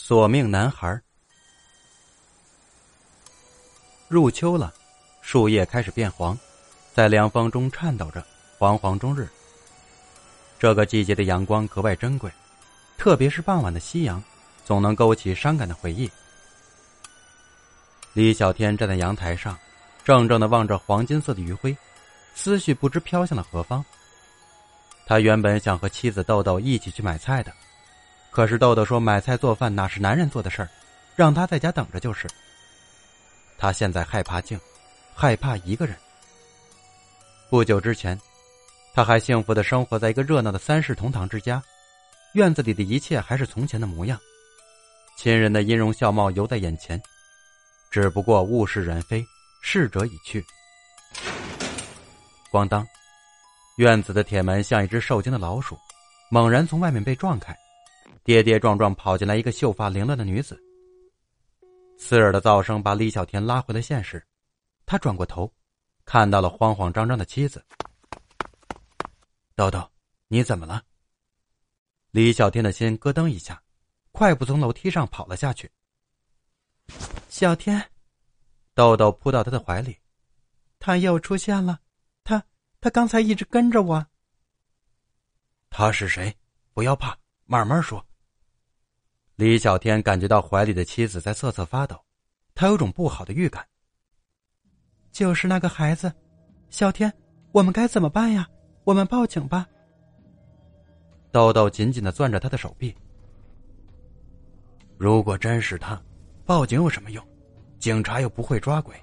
索命男孩。入秋了，树叶开始变黄，在凉风中颤抖着，惶惶终日。这个季节的阳光格外珍贵，特别是傍晚的夕阳，总能勾起伤感的回忆。李小天站在阳台上，怔怔的望着黄金色的余晖，思绪不知飘向了何方。他原本想和妻子豆豆一起去买菜的。可是豆豆说买菜做饭哪是男人做的事儿，让他在家等着就是。他现在害怕静，害怕一个人。不久之前，他还幸福的生活在一个热闹的三世同堂之家，院子里的一切还是从前的模样，亲人的音容笑貌犹在眼前，只不过物是人非，逝者已去。咣当，院子的铁门像一只受惊的老鼠，猛然从外面被撞开。跌跌撞撞跑进来一个秀发凌乱的女子，刺耳的噪声把李小天拉回了现实。他转过头，看到了慌慌张张的妻子。豆豆，你怎么了？李小天的心咯噔一下，快步从楼梯上跑了下去。小天，豆豆扑到他的怀里，他又出现了，他他刚才一直跟着我。他是谁？不要怕，慢慢说。李小天感觉到怀里的妻子在瑟瑟发抖，他有种不好的预感。就是那个孩子，小天，我们该怎么办呀？我们报警吧。豆豆紧紧的攥着他的手臂。如果真是他，报警有什么用？警察又不会抓鬼。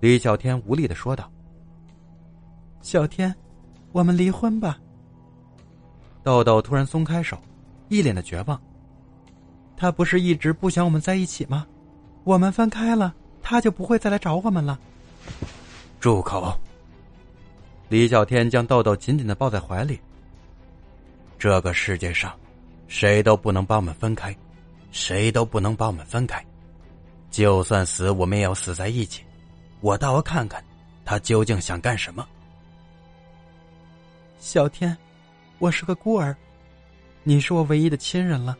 李小天无力的说道。小天，我们离婚吧。豆豆突然松开手，一脸的绝望。他不是一直不想我们在一起吗？我们分开了，他就不会再来找我们了。住口！李小天将豆豆紧紧的抱在怀里。这个世界上，谁都不能把我们分开，谁都不能把我们分开。就算死，我们也要死在一起。我倒要看看，他究竟想干什么。小天，我是个孤儿，你是我唯一的亲人了。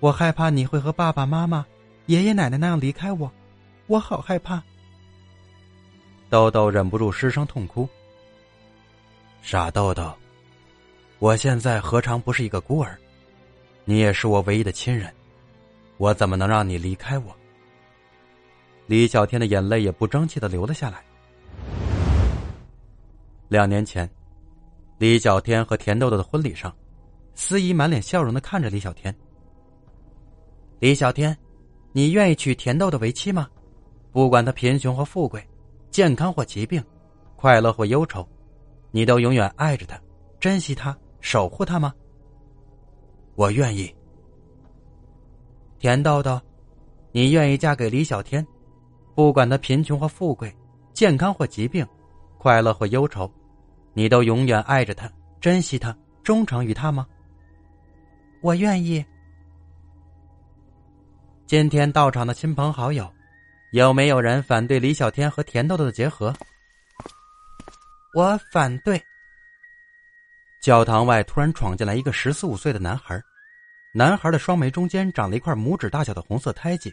我害怕你会和爸爸妈妈、爷爷奶奶那样离开我，我好害怕。豆豆忍不住失声痛哭。傻豆豆，我现在何尝不是一个孤儿？你也是我唯一的亲人，我怎么能让你离开我？李小天的眼泪也不争气的流了下来。两年前，李小天和田豆豆的婚礼上，司仪满脸笑容的看着李小天。李小天，你愿意娶甜豆豆为妻吗？不管他贫穷或富贵，健康或疾病，快乐或忧愁，你都永远爱着他，珍惜他，守护他吗？我愿意。甜豆豆，你愿意嫁给李小天？不管他贫穷或富贵，健康或疾病，快乐或忧愁，你都永远爱着他，珍惜他，忠诚于他吗？我愿意。今天到场的亲朋好友，有没有人反对李小天和甜豆豆的结合？我反对。教堂外突然闯进来一个十四五岁的男孩，男孩的双眉中间长了一块拇指大小的红色胎记，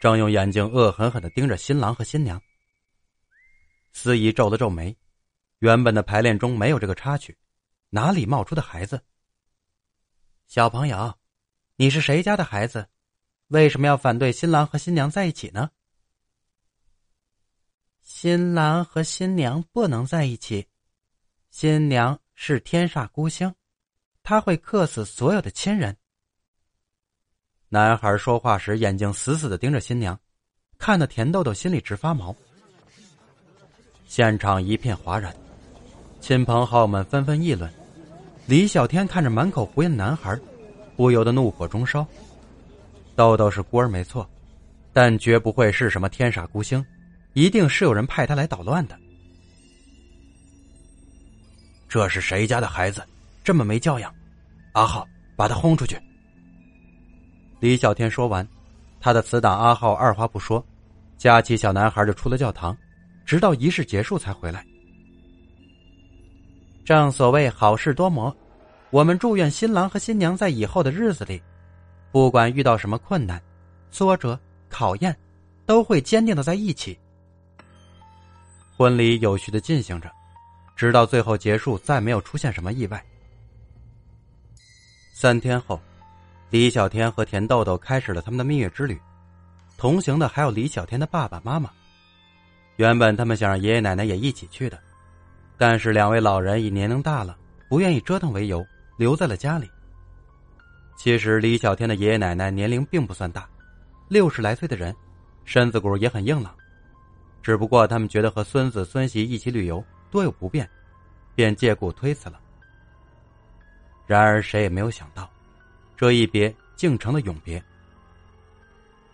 正用眼睛恶狠狠的盯着新郎和新娘。司仪皱了皱眉，原本的排练中没有这个插曲，哪里冒出的孩子？小朋友，你是谁家的孩子？为什么要反对新郎和新娘在一起呢？新郎和新娘不能在一起，新娘是天煞孤星，他会克死所有的亲人。男孩说话时眼睛死死的盯着新娘，看得甜豆豆心里直发毛。现场一片哗然，亲朋好友们纷纷议论。李小天看着满口胡言的男孩，不由得怒火中烧。豆豆是孤儿没错，但绝不会是什么天煞孤星，一定是有人派他来捣乱的。这是谁家的孩子，这么没教养？阿浩，把他轰出去！李小天说完，他的死党阿浩二话不说，夹起小男孩就出了教堂，直到仪式结束才回来。正所谓好事多磨，我们祝愿新郎和新娘在以后的日子里。不管遇到什么困难、挫折、考验，都会坚定的在一起。婚礼有序的进行着，直到最后结束，再没有出现什么意外。三天后，李小天和田豆豆开始了他们的蜜月之旅，同行的还有李小天的爸爸妈妈。原本他们想让爷爷奶奶也一起去的，但是两位老人以年龄大了，不愿意折腾为由，留在了家里。其实李小天的爷爷奶奶年龄并不算大，六十来岁的人，身子骨也很硬朗。只不过他们觉得和孙子孙媳一起旅游多有不便，便借故推辞了。然而谁也没有想到，这一别竟成了永别。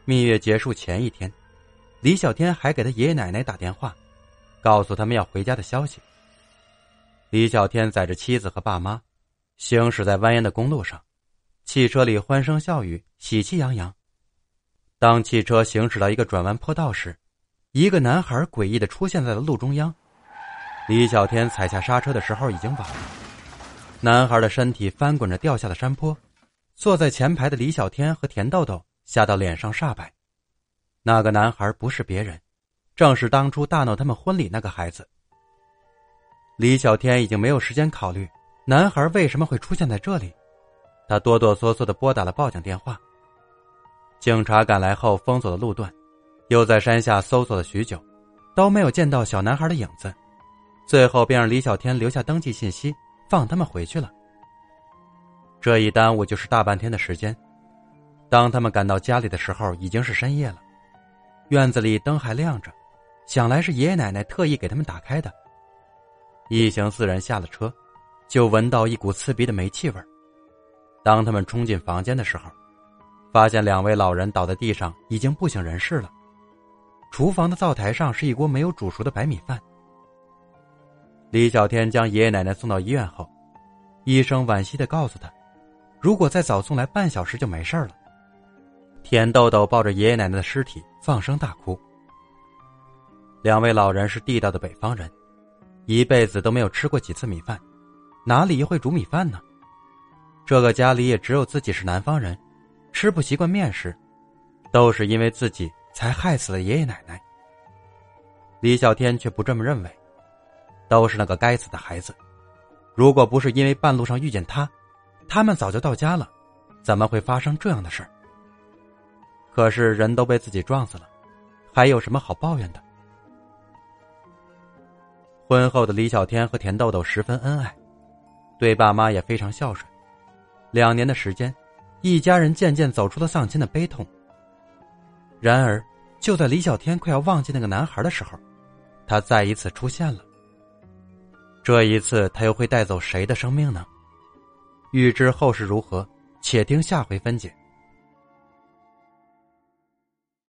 蜜月结束前一天，李小天还给他爷爷奶奶打电话，告诉他们要回家的消息。李小天载着妻子和爸妈，行驶在蜿蜒的公路上，汽车里欢声笑语，喜气洋洋。当汽车行驶到一个转弯坡道时，一个男孩诡异的出现在了路中央，李小天踩下刹车的时候已经晚了。男孩的身体翻滚着掉下了山坡，坐在前排的李小天和田豆豆吓到脸上煞白。那个男孩不是别人，正是当初大闹他们婚礼那个孩子。李小天已经没有时间考虑男孩为什么会出现在这里，他哆哆嗦嗦的拨打了报警电话。警察赶来后封锁了路段。又在山下搜索了许久，都没有见到小男孩的影子，最后便让李小天留下登记信息，放他们回去了。这一耽误就是大半天的时间。当他们赶到家里的时候，已经是深夜了，院子里灯还亮着，想来是爷爷奶奶特意给他们打开的。一行四人下了车，就闻到一股刺鼻的煤气味当他们冲进房间的时候，发现两位老人倒在地上，已经不省人事了。厨房的灶台上是一锅没有煮熟的白米饭。李小天将爷爷奶奶送到医院后，医生惋惜的告诉他：“如果再早送来半小时就没事了。”田豆豆抱着爷爷奶奶的尸体放声大哭。两位老人是地道的北方人，一辈子都没有吃过几次米饭，哪里会煮米饭呢？这个家里也只有自己是南方人，吃不习惯面食，都是因为自己。才害死了爷爷奶奶。李小天却不这么认为，都是那个该死的孩子。如果不是因为半路上遇见他，他们早就到家了，怎么会发生这样的事可是人都被自己撞死了，还有什么好抱怨的？婚后的李小天和田豆豆十分恩爱，对爸妈也非常孝顺。两年的时间，一家人渐渐走出了丧亲的悲痛。然而，就在李小天快要忘记那个男孩的时候，他再一次出现了。这一次，他又会带走谁的生命呢？欲知后事如何，且听下回分解。